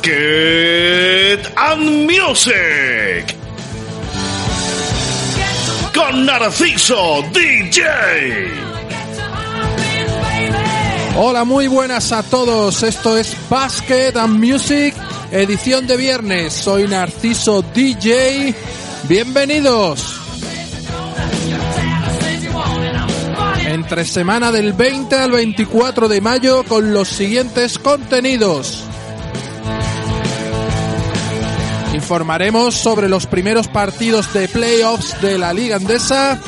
Basket and Music con Narciso DJ. Hola, muy buenas a todos. Esto es Basket and Music, edición de viernes. Soy Narciso DJ. Bienvenidos. Entre semana del 20 al 24 de mayo con los siguientes contenidos. Informaremos sobre los primeros partidos de playoffs de la Liga Andesa.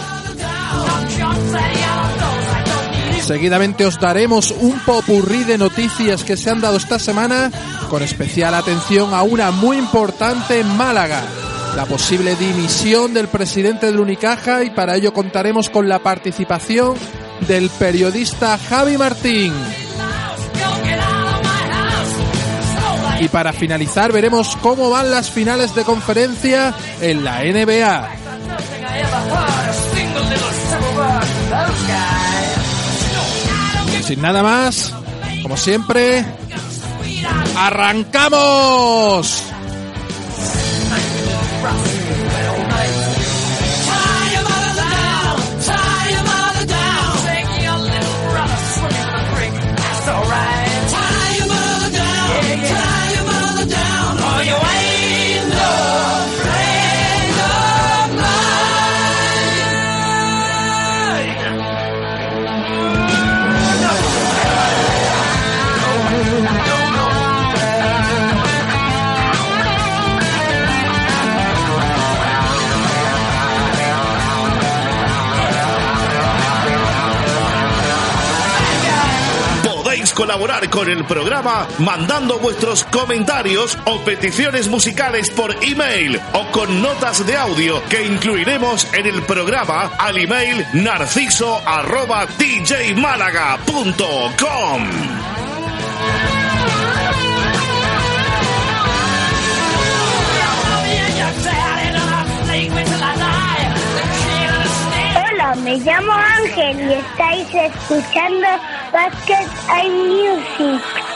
Seguidamente os daremos un popurrí de noticias que se han dado esta semana, con especial atención a una muy importante en Málaga, la posible dimisión del presidente del Unicaja y para ello contaremos con la participación del periodista Javi Martín. Y para finalizar veremos cómo van las finales de conferencia en la NBA. Sin nada más, como siempre, ¡arrancamos! Colaborar con el programa mandando vuestros comentarios o peticiones musicales por email o con notas de audio que incluiremos en el programa al email narciso arroba djmálaga.com. Hola, me llamo Ángel y estáis escuchando Basket and Music.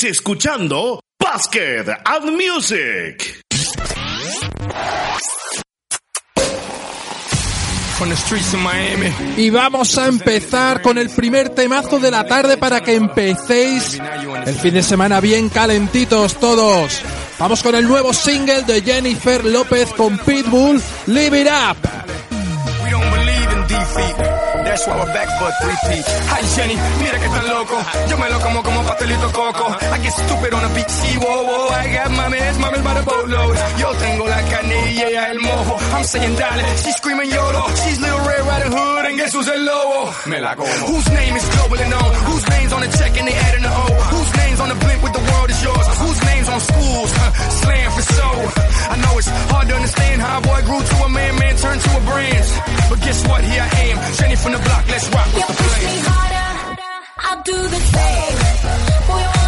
Estáis escuchando Basket and Music. From the streets of Miami. Y vamos a empezar con el primer temazo de la tarde para que empecéis el fin de semana bien calentitos todos. Vamos con el nuevo single de Jennifer López con Pitbull, Live It Up. We don't believe in defeat. that's why we're back for a three-peat. Hi Jenny, mira que tan loco. Yo me lo como como pastelito coco. I get stupid on a beat, sí, whoa, whoa. I got mames, mames by the boatload. Yo tengo la carne y ella el mojo. I'm saying dale, she's screaming YOLO. She's Little Red Riding Hood and guess who's el lobo? Me la como. Whose name is globally known? Whose name's on the check and they adding the O? Whose name's on the blimp with the world is yours? Whose name's on schools? Huh? Slam for so. I know it's hard to understand how a boy grew to a man, man turned to a brand. But guess what? Here I am, Jenny from the block. Let's rock with You the push me harder, I'll do the same. Boy,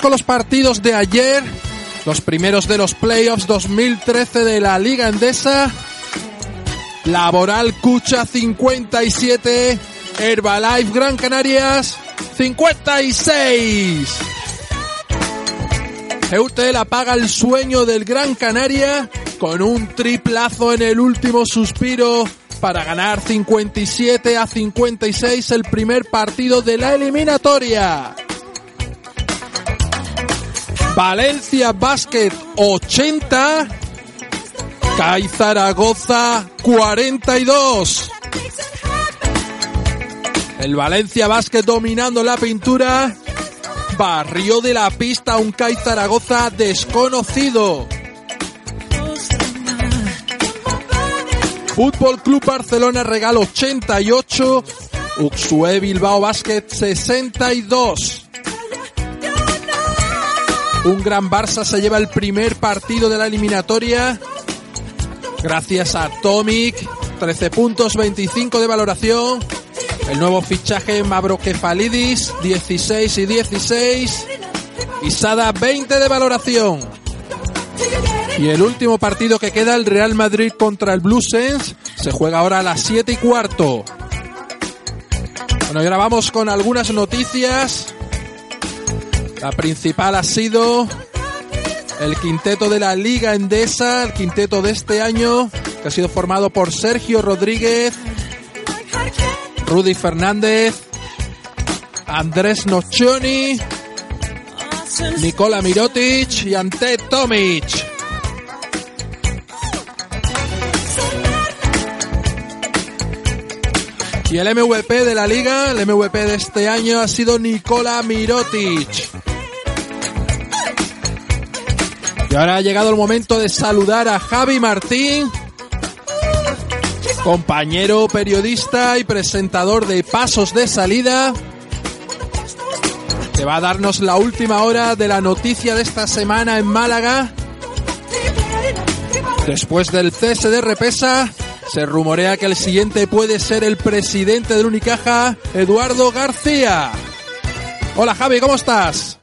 Con los partidos de ayer, los primeros de los playoffs 2013 de la Liga Endesa. Laboral Cucha 57, Herbalife Gran Canarias 56. Eutel apaga el sueño del Gran Canaria con un triplazo en el último suspiro para ganar 57 a 56 el primer partido de la eliminatoria. Valencia Basket 80, CAI Zaragoza 42. El Valencia Basket dominando la pintura, barrió de la pista un CAI Zaragoza desconocido. Fútbol Club Barcelona regalo 88, Uxue Bilbao Basket 62. Un gran Barça se lleva el primer partido de la eliminatoria. Gracias a Tomic. 13 puntos, 25 de valoración. El nuevo fichaje Mabrokefalidis, 16 y 16. Y Sada, 20 de valoración. Y el último partido que queda, el Real Madrid contra el Blue Sense, se juega ahora a las 7 y cuarto. Bueno, y ahora vamos con algunas noticias. La principal ha sido el quinteto de la Liga Endesa, el quinteto de este año, que ha sido formado por Sergio Rodríguez, Rudy Fernández, Andrés Nocioni, Nicola Mirotic y Ante Tomic. Y el MVP de la liga, el MVP de este año ha sido Nicola Mirotic. Ahora ha llegado el momento de saludar a Javi Martín, compañero periodista y presentador de Pasos de Salida, que va a darnos la última hora de la noticia de esta semana en Málaga. Después del cese de Repesa, se rumorea que el siguiente puede ser el presidente del Unicaja, Eduardo García. Hola Javi, ¿cómo estás?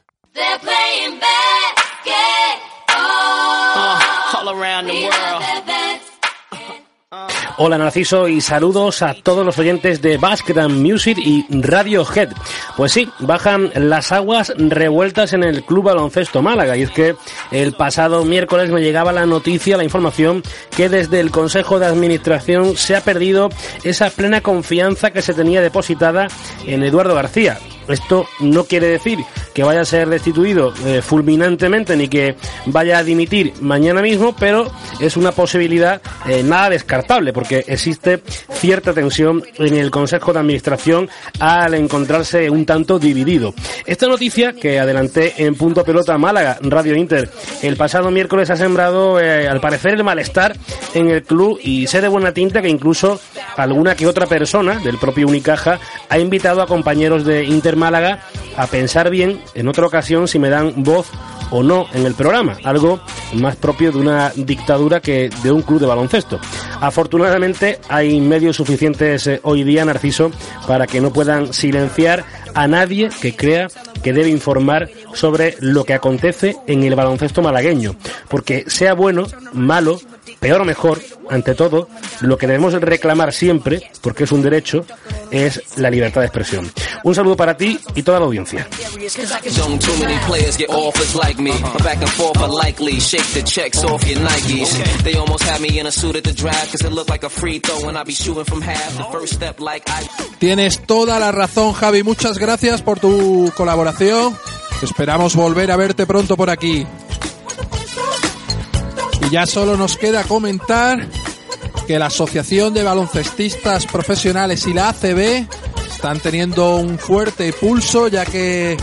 Hola Narciso y saludos a todos los oyentes de Basket Music y Radiohead. Pues sí, bajan las aguas revueltas en el Club Baloncesto Málaga y es que el pasado miércoles me llegaba la noticia, la información que desde el Consejo de Administración se ha perdido esa plena confianza que se tenía depositada en Eduardo García. Esto no quiere decir que vaya a ser destituido eh, fulminantemente ni que vaya a dimitir mañana mismo, pero es una posibilidad eh, nada descartable porque existe cierta tensión en el Consejo de Administración al encontrarse un tanto dividido. Esta noticia que adelanté en Punto Pelota Málaga, Radio Inter, el pasado miércoles ha sembrado eh, al parecer el malestar en el club y sé de buena tinta que incluso alguna que otra persona del propio Unicaja ha invitado a compañeros de Inter Málaga a pensar bien en otra ocasión si me dan voz o no en el programa, algo más propio de una dictadura que de un club de baloncesto. Afortunadamente hay medios suficientes eh, hoy día, Narciso, para que no puedan silenciar a nadie que crea que debe informar sobre lo que acontece en el baloncesto malagueño, porque sea bueno, malo, peor o mejor, ante todo, lo que debemos reclamar siempre, porque es un derecho, es la libertad de expresión. Un saludo para ti y toda la audiencia. Don't too many players get offers like me. My back and forth unlikely. Shake the checks off your Nikes. They almost had me in a suit at the draft cause it looked like a free throw and I be shooting from half. The first step like I. Tienes toda la razón, Javi. Muchas gracias por tu colaboración. Esperamos volver a verte pronto por aquí. Y ya solo nos queda comentar que la Asociación de Baloncestistas Profesionales y la ACB están teniendo un fuerte pulso ya que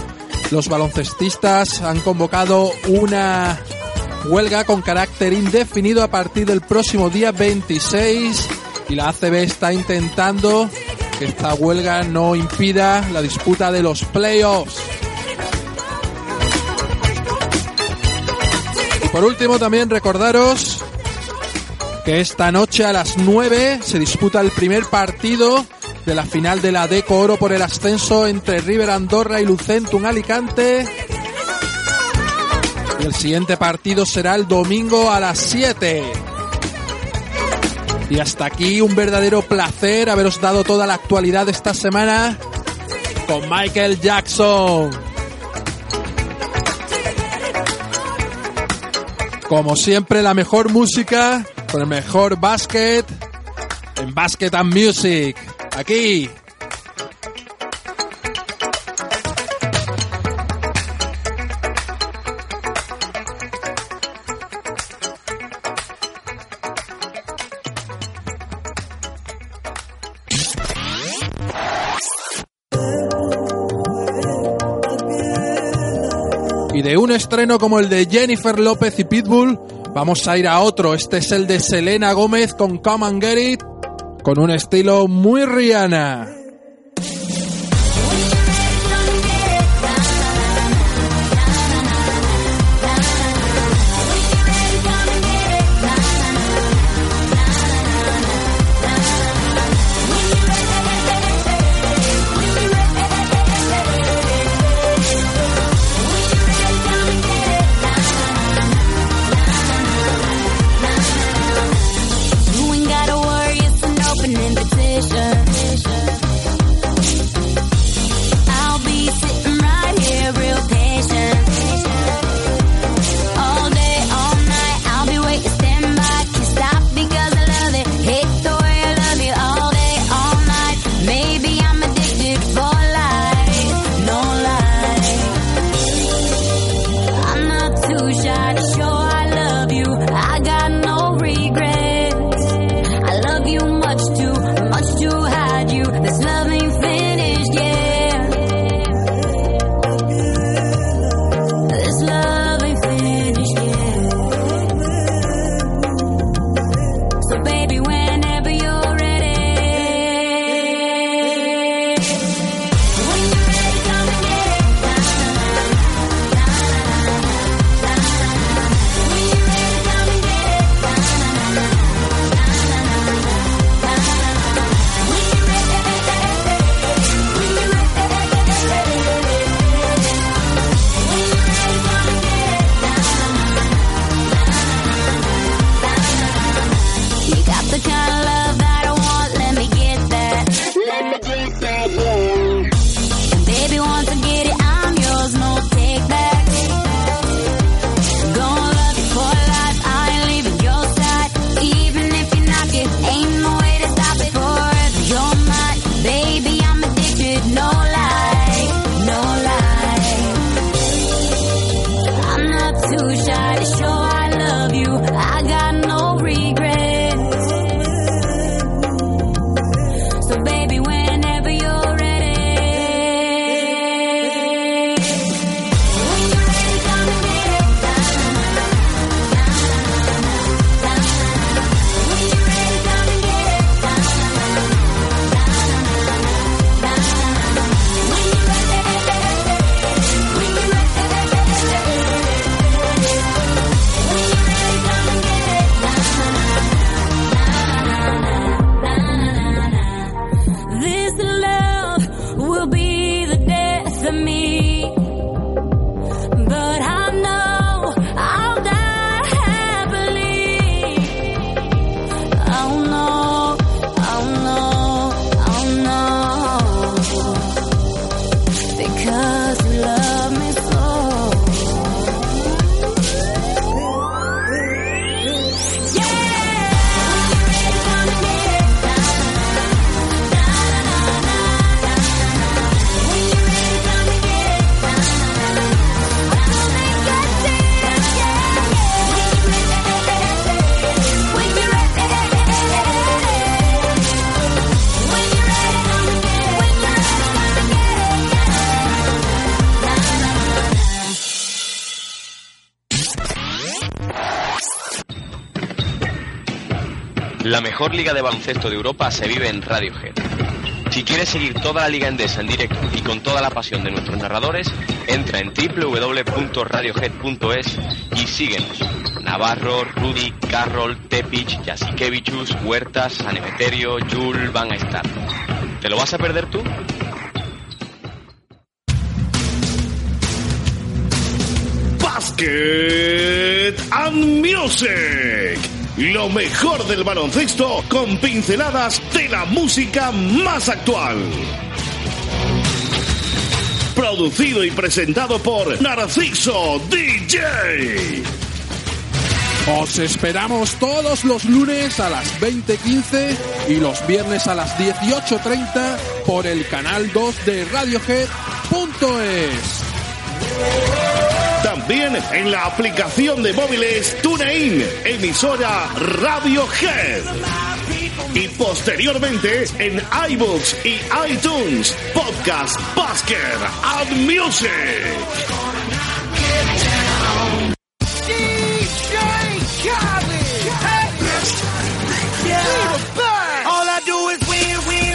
los baloncestistas han convocado una huelga con carácter indefinido a partir del próximo día 26 y la ACB está intentando que esta huelga no impida la disputa de los playoffs. Por último también recordaros que esta noche a las 9 se disputa el primer partido de la final de la Deco Oro por el ascenso entre River Andorra y Lucentum Alicante. Y el siguiente partido será el domingo a las 7. Y hasta aquí un verdadero placer haberos dado toda la actualidad de esta semana con Michael Jackson. Como siempre, la mejor música con el mejor básquet en Basket and Music. Aquí. Estreno como el de Jennifer López y Pitbull, vamos a ir a otro. Este es el de Selena Gómez con Come and Get It, con un estilo muy Rihanna. Mejor liga de baloncesto de Europa se vive en Radiohead. Si quieres seguir toda la liga endesa en directo y con toda la pasión de nuestros narradores, entra en www.radiohead.es y síguenos. Navarro, Rudy, Carroll, Tepic, Jasikevichus, Huertas, San Emeterio, Jul van a estar. ¿Te lo vas a perder tú? Basket and Music. Lo mejor del baloncesto con pinceladas de la música más actual. Producido y presentado por Narciso DJ. Os esperamos todos los lunes a las 20.15 y los viernes a las 18.30 por el canal 2 de Radiohead.es. También en la aplicación de móviles TuneIn, emisora Radiohead. Y posteriormente en iBooks y iTunes, podcast Basket and Music.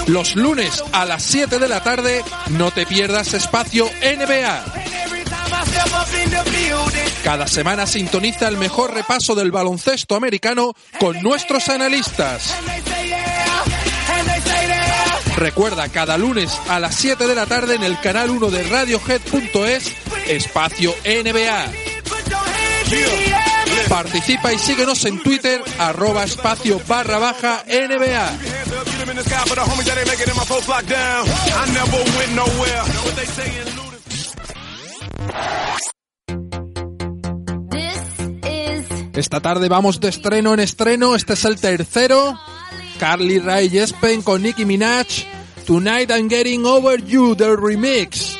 Los lunes a las 7 de la tarde no te pierdas espacio NBA. Cada semana sintoniza el mejor repaso del baloncesto americano con nuestros analistas. Recuerda, cada lunes a las 7 de la tarde en el canal 1 de Radiohead.es, espacio NBA. Participa y síguenos en Twitter, arroba espacio barra baja NBA. Esta tarde vamos de estreno en estreno, este es el tercero. Carly Rae Jespen con Nicki Minaj, Tonight I'm Getting Over You, the remix.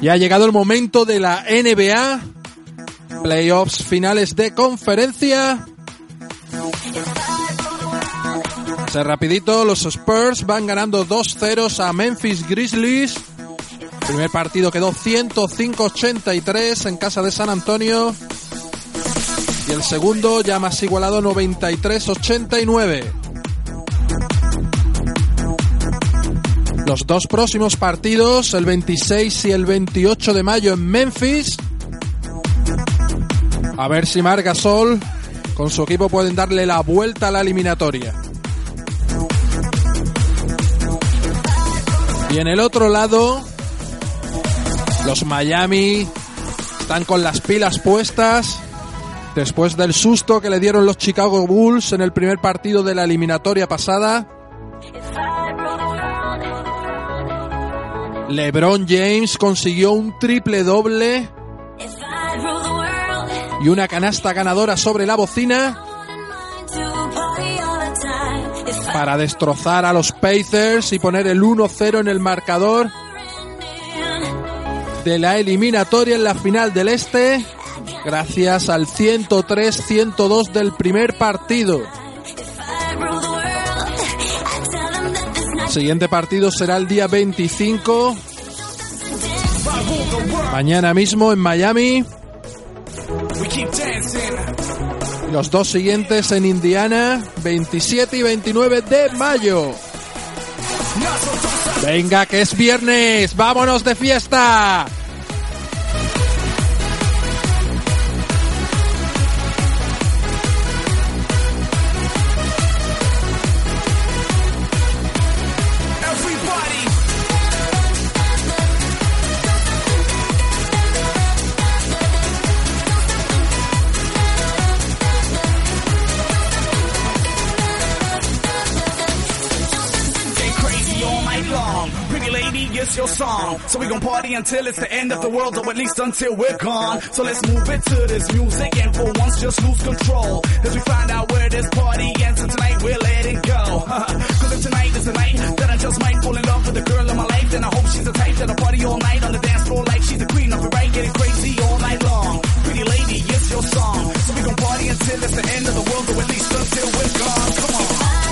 Ya ha llegado el momento de la NBA. Playoffs finales de conferencia. Se rapidito, los Spurs van ganando 2-0 a Memphis Grizzlies. Primer partido quedó 105-83 en casa de San Antonio. Y el segundo ya más igualado 93-89. Los dos próximos partidos, el 26 y el 28 de mayo en Memphis. A ver si Marc Gasol con su equipo pueden darle la vuelta a la eliminatoria. Y en el otro lado, los Miami están con las pilas puestas después del susto que le dieron los Chicago Bulls en el primer partido de la eliminatoria pasada. LeBron James consiguió un triple doble y una canasta ganadora sobre la bocina para destrozar a los Pacers y poner el 1-0 en el marcador de la eliminatoria en la final del Este gracias al 103-102 del primer partido. Siguiente partido será el día 25. Mañana mismo en Miami. Los dos siguientes en Indiana, 27 y 29 de mayo. Venga, que es viernes, vámonos de fiesta. Song. So we gon' party until it's the end of the world, or at least until we're gone. So let's move it to this music and for once just lose control. As we find out where this party ends, and tonight we're letting go. Cause if tonight is the night that I just might fall in love with the girl of my life, then I hope she's the type that'll party all night on the dance floor like she's the queen of it, right? Getting crazy all night long. Pretty lady, it's your song. So we gon' party until it's the end of the world, or at least until we're gone. Come on.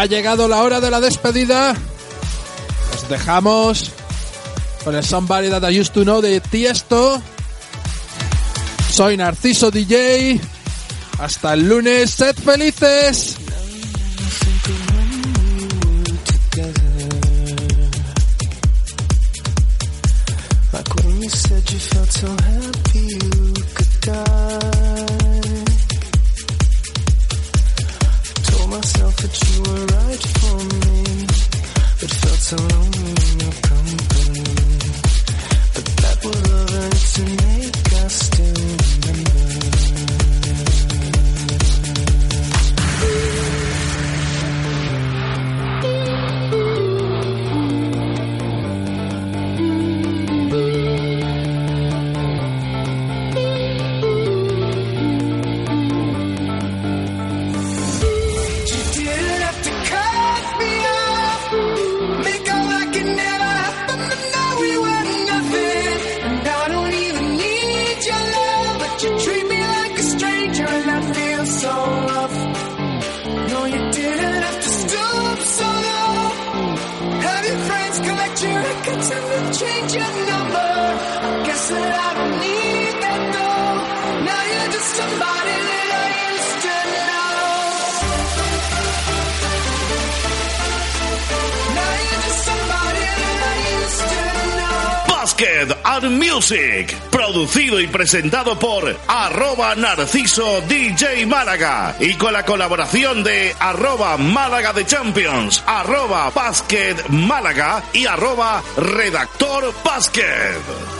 Ha llegado la hora de la despedida. Os dejamos con el Somebody That I Used to Know de Tiesto. Soy Narciso DJ. Hasta el lunes. Sed felices. Basket and Music, producido y presentado por arroba Narciso DJ Málaga y con la colaboración de arroba Málaga de Champions, arroba Basket Málaga y arroba Redactor Basket.